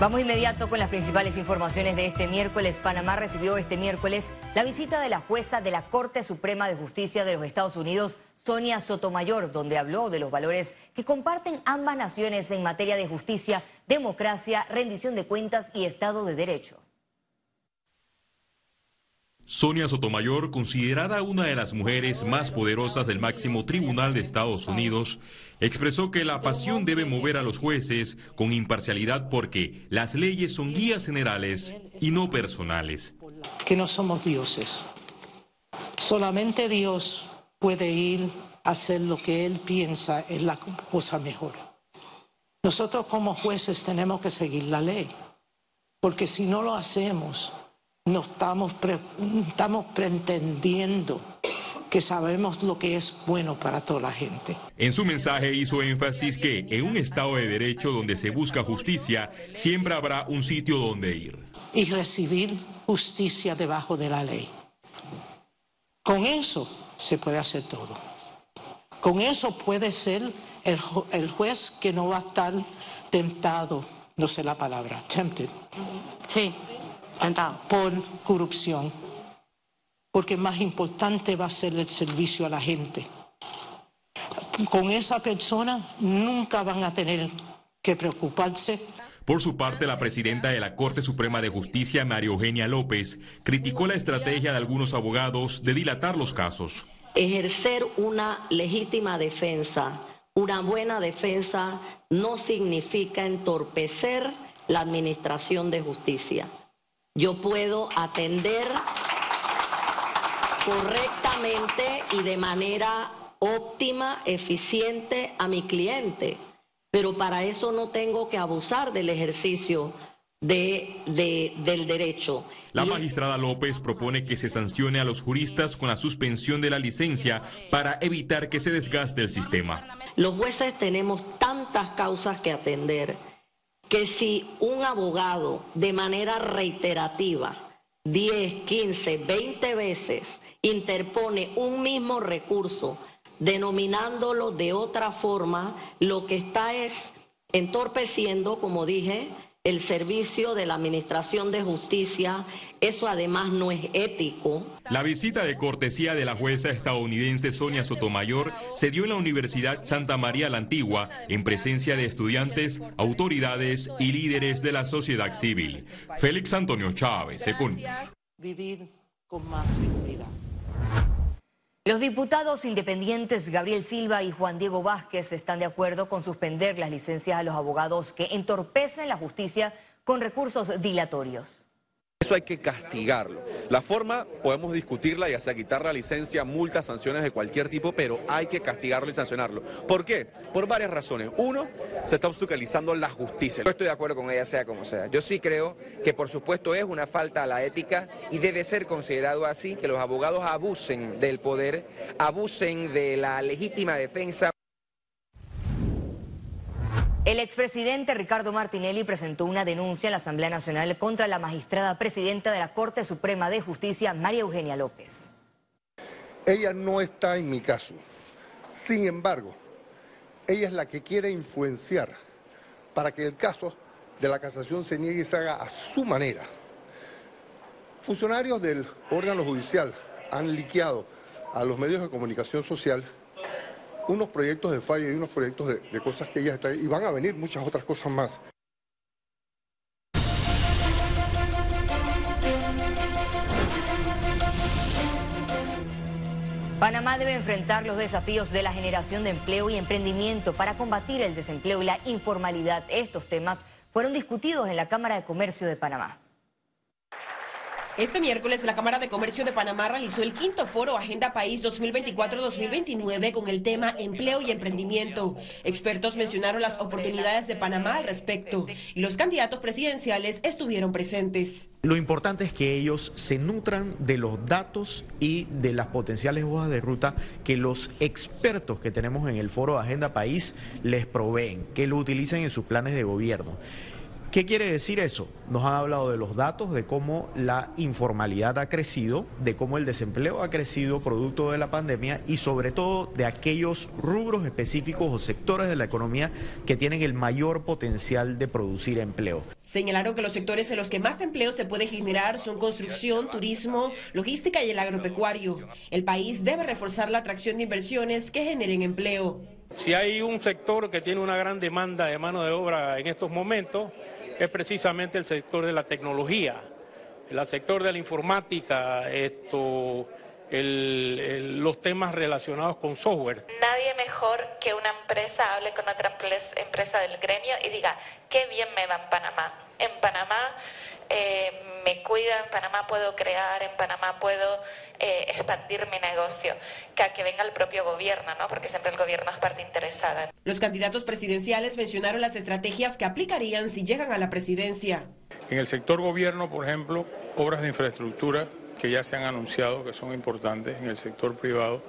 Vamos inmediato con las principales informaciones de este miércoles. Panamá recibió este miércoles la visita de la jueza de la Corte Suprema de Justicia de los Estados Unidos, Sonia Sotomayor, donde habló de los valores que comparten ambas naciones en materia de justicia, democracia, rendición de cuentas y Estado de Derecho. Sonia Sotomayor, considerada una de las mujeres más poderosas del máximo tribunal de Estados Unidos, expresó que la pasión debe mover a los jueces con imparcialidad porque las leyes son guías generales y no personales. Que no somos dioses. Solamente Dios puede ir a hacer lo que Él piensa es la cosa mejor. Nosotros como jueces tenemos que seguir la ley, porque si no lo hacemos, no estamos, estamos pretendiendo que sabemos lo que es bueno para toda la gente. En su mensaje hizo énfasis que en un Estado de Derecho donde se busca justicia, siempre habrá un sitio donde ir. Y recibir justicia debajo de la ley. Con eso se puede hacer todo. Con eso puede ser el, el juez que no va a estar tentado, no sé la palabra, tempted. Sí por corrupción, porque más importante va a ser el servicio a la gente. Con esa persona nunca van a tener que preocuparse. Por su parte, la presidenta de la Corte Suprema de Justicia, María Eugenia López, criticó la estrategia de algunos abogados de dilatar los casos. Ejercer una legítima defensa, una buena defensa, no significa entorpecer la administración de justicia yo puedo atender correctamente y de manera óptima, eficiente a mi cliente, pero para eso no tengo que abusar del ejercicio de, del derecho. La magistrada López propone que se sancione a los juristas con la suspensión de la licencia para evitar que se desgaste el sistema. Los jueces tenemos tantas causas que atender que si un abogado de manera reiterativa 10, 15, 20 veces interpone un mismo recurso denominándolo de otra forma, lo que está es entorpeciendo, como dije, el servicio de la Administración de Justicia. Eso además no es ético. La visita de cortesía de la jueza estadounidense Sonia Sotomayor se dio en la Universidad Santa María la Antigua en presencia de estudiantes, autoridades y líderes de la sociedad civil. Félix Antonio Chávez, Secund. Vivir con más seguridad. Los diputados independientes Gabriel Silva y Juan Diego Vázquez están de acuerdo con suspender las licencias a los abogados que entorpecen la justicia con recursos dilatorios. Hay que castigarlo. La forma podemos discutirla, ya sea quitar la licencia, multas, sanciones de cualquier tipo, pero hay que castigarlo y sancionarlo. ¿Por qué? Por varias razones. Uno, se está obstaculizando la justicia. Yo estoy de acuerdo con ella, sea como sea. Yo sí creo que por supuesto es una falta a la ética y debe ser considerado así que los abogados abusen del poder, abusen de la legítima defensa. El expresidente Ricardo Martinelli presentó una denuncia en la Asamblea Nacional contra la magistrada presidenta de la Corte Suprema de Justicia, María Eugenia López. Ella no está en mi caso. Sin embargo, ella es la que quiere influenciar para que el caso de la casación se niegue y se haga a su manera. Funcionarios del órgano judicial han liqueado a los medios de comunicación social unos proyectos de falla y unos proyectos de, cosas que ella está... Y van a venir muchas otras cosas más. Panamá debe enfrentar los desafíos de la generación de empleo y emprendimiento para combatir el desempleo y la informalidad. Estos temas fueron discutidos en la Cámara de Comercio de Panamá. Este miércoles la Cámara de Comercio de Panamá realizó el quinto foro Agenda País 2024-2029 con el tema Empleo y Emprendimiento. Expertos mencionaron las oportunidades de Panamá al respecto y los candidatos presidenciales estuvieron presentes. Lo importante es que ellos se nutran de los datos y de las potenciales hojas de ruta que los expertos que tenemos en el foro Agenda País les proveen, que lo utilicen en sus planes de gobierno. ¿Qué quiere decir eso? Nos han hablado de los datos, de cómo la informalidad ha crecido, de cómo el desempleo ha crecido producto de la pandemia y sobre todo de aquellos rubros específicos o sectores de la economía que tienen el mayor potencial de producir empleo. Señalaron que los sectores en los que más empleo se puede generar son construcción, turismo, logística y el agropecuario. El país debe reforzar la atracción de inversiones que generen empleo. Si hay un sector que tiene una gran demanda de mano de obra en estos momentos, es precisamente el sector de la tecnología, el sector de la informática, esto, los temas relacionados con software. Nadie mejor que una empresa hable con otra empresa del gremio y diga, qué bien me va en Panamá. En Panamá eh, me cuida, en Panamá puedo crear, en Panamá puedo eh, expandir mi negocio, que a que venga el propio gobierno, ¿no? porque siempre el gobierno es parte interesada. Los candidatos presidenciales mencionaron las estrategias que aplicarían si llegan a la presidencia. En el sector gobierno, por ejemplo, obras de infraestructura que ya se han anunciado que son importantes en el sector privado.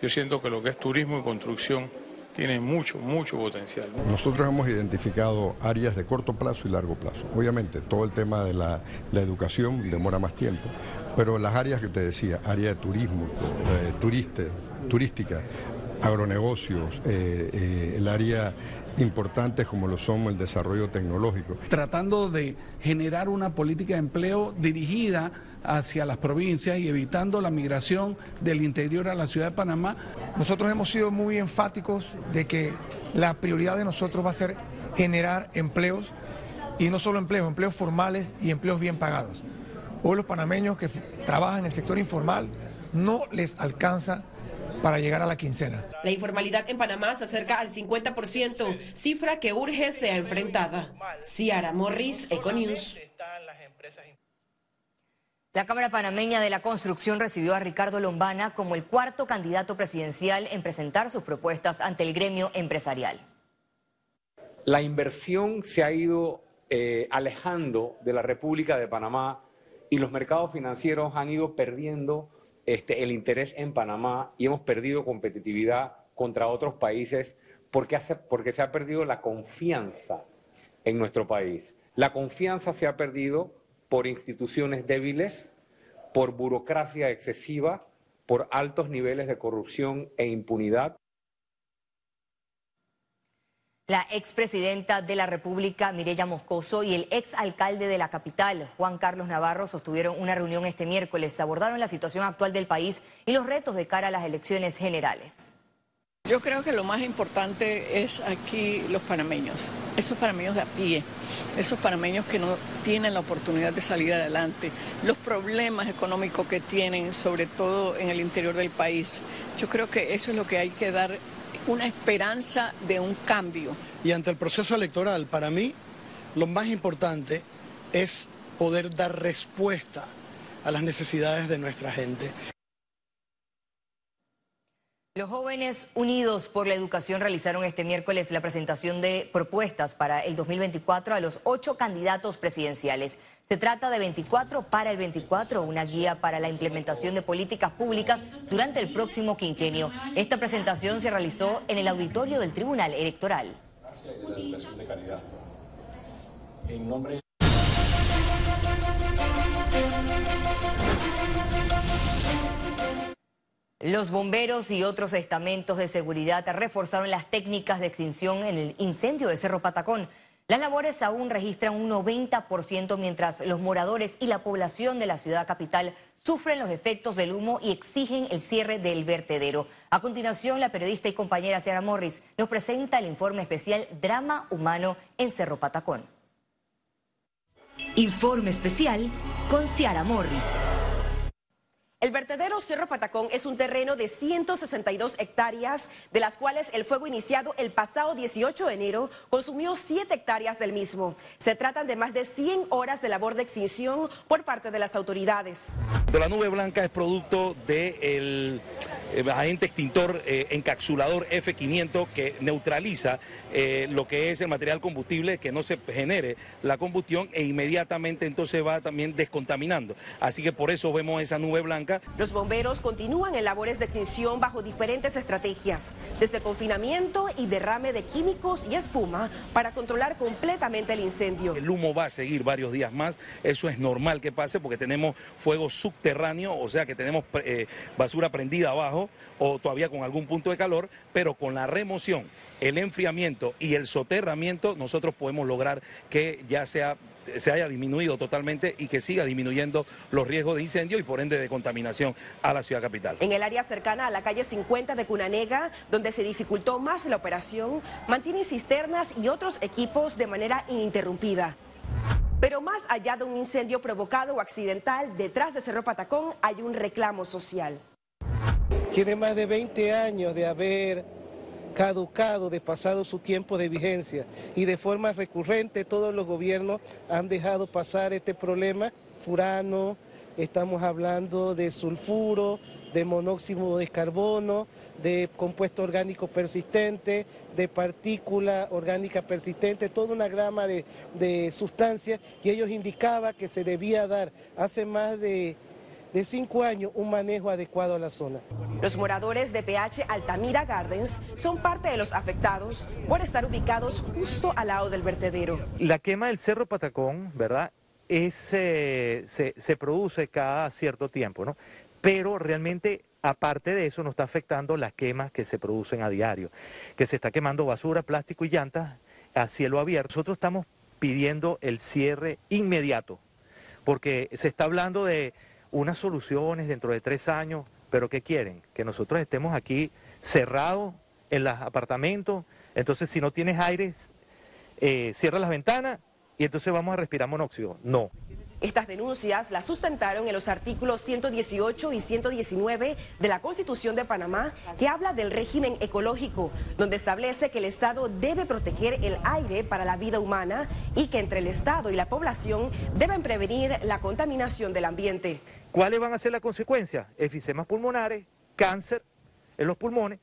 Yo siento que lo que es turismo y construcción tiene mucho, mucho potencial. Nosotros hemos identificado áreas de corto plazo y largo plazo. Obviamente, todo el tema de la, educación demora más tiempo, pero las áreas que te decía, área de turismo, eh, turiste, turística, agronegocios, eh, eh, el área importantes como lo son el desarrollo tecnológico. Tratando de generar una política de empleo dirigida hacia las provincias y evitando la migración del interior a la ciudad de Panamá. Nosotros hemos sido muy enfáticos de que la prioridad de nosotros va a ser generar empleos y no solo empleos, empleos formales y empleos bien pagados. Hoy los panameños que trabajan en el sector informal no les alcanza para llegar a la quincena. La informalidad en Panamá se acerca al 50%, cifra que urge sea enfrentada. Ciara Morris, Econews. La Cámara Panameña de la Construcción recibió a Ricardo Lombana como el cuarto candidato presidencial en presentar sus propuestas ante el gremio empresarial. La inversión se ha ido eh, alejando de la República de Panamá y los mercados financieros han ido perdiendo este, el interés en Panamá y hemos perdido competitividad contra otros países porque, porque se ha perdido la confianza en nuestro país. La confianza se ha perdido por instituciones débiles, por burocracia excesiva, por altos niveles de corrupción e impunidad. La expresidenta de la República, Mireya Moscoso, y el exalcalde de la capital, Juan Carlos Navarro, sostuvieron una reunión este miércoles. Abordaron la situación actual del país y los retos de cara a las elecciones generales. Yo creo que lo más importante es aquí los panameños, esos panameños de a pie, esos panameños que no tienen la oportunidad de salir adelante, los problemas económicos que tienen, sobre todo en el interior del país. Yo creo que eso es lo que hay que dar, una esperanza de un cambio. Y ante el proceso electoral, para mí, lo más importante es poder dar respuesta a las necesidades de nuestra gente. Los jóvenes unidos por la educación realizaron este miércoles la presentación de propuestas para el 2024 a los ocho candidatos presidenciales. Se trata de 24 para el 24, una guía para la implementación de políticas públicas durante el próximo quinquenio. Esta presentación se realizó en el auditorio del Tribunal Electoral. Nombre Los bomberos y otros estamentos de seguridad reforzaron las técnicas de extinción en el incendio de Cerro Patacón. Las labores aún registran un 90% mientras los moradores y la población de la ciudad capital sufren los efectos del humo y exigen el cierre del vertedero. A continuación, la periodista y compañera Ciara Morris nos presenta el informe especial Drama Humano en Cerro Patacón. Informe especial con Ciara Morris. El vertedero Cerro Patacón es un terreno de 162 hectáreas, de las cuales el fuego iniciado el pasado 18 de enero consumió 7 hectáreas del mismo. Se tratan de más de 100 horas de labor de extinción por parte de las autoridades. La nube blanca es producto del eh, agente extintor eh, encapsulador F500 que neutraliza eh, lo que es el material combustible, que no se genere la combustión e inmediatamente entonces va también descontaminando. Así que por eso vemos esa nube blanca. Los bomberos continúan en labores de extinción bajo diferentes estrategias, desde confinamiento y derrame de químicos y espuma para controlar completamente el incendio. El humo va a seguir varios días más, eso es normal que pase porque tenemos fuego subterráneo, o sea que tenemos basura prendida abajo o todavía con algún punto de calor, pero con la remoción, el enfriamiento y el soterramiento nosotros podemos lograr que ya sea se haya disminuido totalmente y que siga disminuyendo los riesgos de incendio y por ende de contaminación a la ciudad capital. En el área cercana a la calle 50 de Cunanega, donde se dificultó más la operación, mantienen cisternas y otros equipos de manera ininterrumpida. Pero más allá de un incendio provocado o accidental, detrás de Cerro Patacón hay un reclamo social tiene más de 20 años de haber caducado, de pasado su tiempo de vigencia. Y de forma recurrente todos los gobiernos han dejado pasar este problema. Furano, estamos hablando de sulfuro, de monóxido de carbono, de compuesto orgánico persistente, de partícula orgánica persistente, toda una grama de, de sustancias y ellos indicaban que se debía dar. Hace más de de cinco años un manejo adecuado a la zona. Los moradores de PH Altamira Gardens son parte de los afectados por estar ubicados justo al lado del vertedero. La quema del Cerro Patacón, ¿verdad? Es, eh, se, se produce cada cierto tiempo, ¿no? Pero realmente Aparte de eso, nos está afectando las quemas que se producen a diario, que se está quemando basura, plástico y llantas a cielo abierto. Nosotros estamos pidiendo el cierre inmediato, porque se está hablando de unas soluciones dentro de tres años, pero ¿qué quieren? Que nosotros estemos aquí cerrados en los apartamentos, entonces si no tienes aire, eh, cierra las ventanas y entonces vamos a respirar monóxido. No. Estas denuncias las sustentaron en los artículos 118 y 119 de la Constitución de Panamá, que habla del régimen ecológico, donde establece que el Estado debe proteger el aire para la vida humana y que entre el Estado y la población deben prevenir la contaminación del ambiente. ¿Cuáles van a ser las consecuencias? Efisemas pulmonares, cáncer en los pulmones,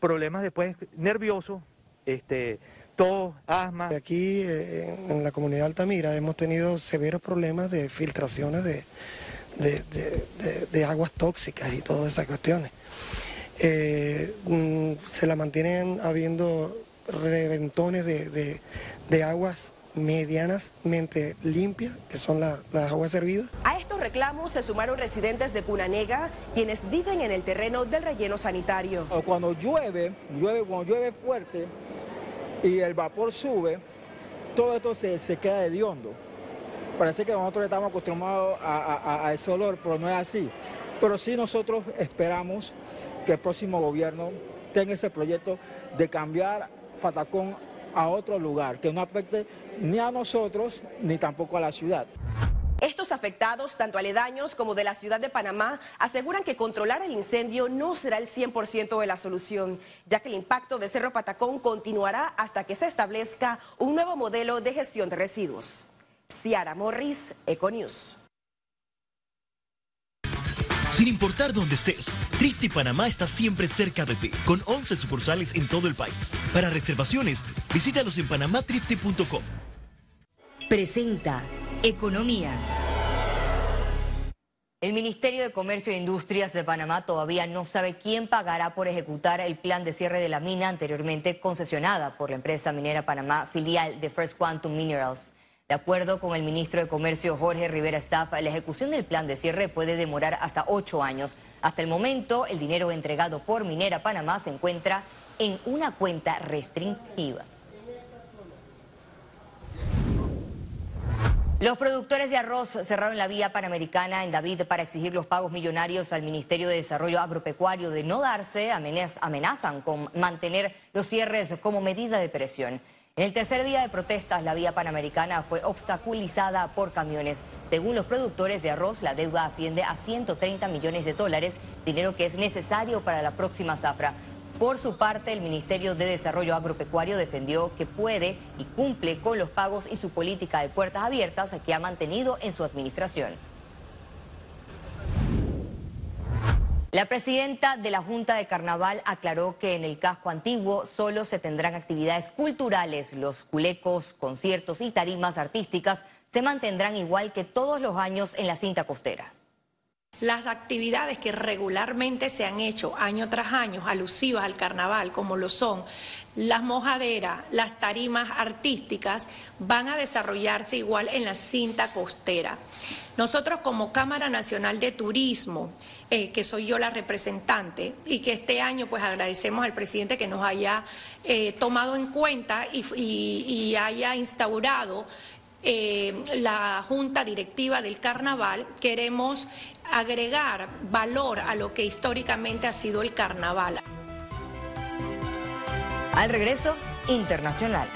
problemas después nerviosos, este, tos, asma. Aquí eh, en la comunidad de Altamira hemos tenido severos problemas de filtraciones de, de, aguas tóxicas y todas esas cuestiones. Eh, mm, se la mantienen habiendo reventones de, aguas medianamente limpias, que son las aguas servidas. A estos reclamos se sumaron residentes de Cunanega, quienes viven en el terreno del relleno sanitario. Cuando llueve, llueve cuando llueve fuerte, y el vapor sube, todo esto se, queda hediondo. Parece que nosotros estamos acostumbrados a, ese olor, pero no es así. Pero sí nosotros esperamos que el próximo gobierno tenga ese proyecto de cambiar Patacón a otro lugar, que no afecte ni a nosotros ni tampoco a la ciudad. Estos afectados, tanto aledaños como de la ciudad de Panamá, aseguran que controlar el incendio no será el 100% de la solución, ya que el impacto de Cerro Patacón continuará hasta que se establezca un nuevo modelo de gestión de residuos. Ciara Morris, Econews. Sin importar dónde estés, Trifte Panamá está siempre cerca de ti, con 11 sucursales en todo el país. Para reservaciones, visítalos en panamatrifte.com. Presenta Economía. El Ministerio de Comercio e Industrias de Panamá todavía no sabe quién pagará por ejecutar el plan de cierre de la mina anteriormente concesionada por la empresa minera Panamá, filial de First Quantum Minerals. De acuerdo con el ministro de Comercio Jorge Rivera Staff, la ejecución del plan de cierre puede demorar hasta ocho años. Hasta el momento, el dinero entregado por Minera Panamá se encuentra en una cuenta restringida. Los productores de arroz cerraron la vía panamericana en David para exigir los pagos millonarios al Ministerio de Desarrollo Agropecuario. De no darse, amenazan con mantener los cierres como medida de presión. En el tercer día de protestas, la vía panamericana fue obstaculizada por camiones. Según los productores de arroz, la deuda asciende a 130 millones de dólares, dinero que es necesario para la próxima zafra. Por su parte, el Ministerio de Desarrollo Agropecuario defendió que puede y cumple con los pagos y su política de puertas abiertas que ha mantenido en su administración. La presidenta de la Junta de Carnaval aclaró que en el casco antiguo solo se tendrán actividades culturales. Los culecos, conciertos y tarimas artísticas se mantendrán igual que todos los años en la cinta costera. Las actividades que regularmente se han hecho año tras año, alusivas al carnaval, como lo son las mojaderas, las tarimas artísticas, van a desarrollarse igual en la cinta costera. Nosotros como Cámara Nacional de Turismo, eh, que soy yo la representante, y que este año pues agradecemos al presidente que nos haya eh, tomado en cuenta y haya instaurado eh, la Junta Directiva del Carnaval, queremos agregar valor a lo que históricamente ha sido el carnaval. Al regreso, internacional.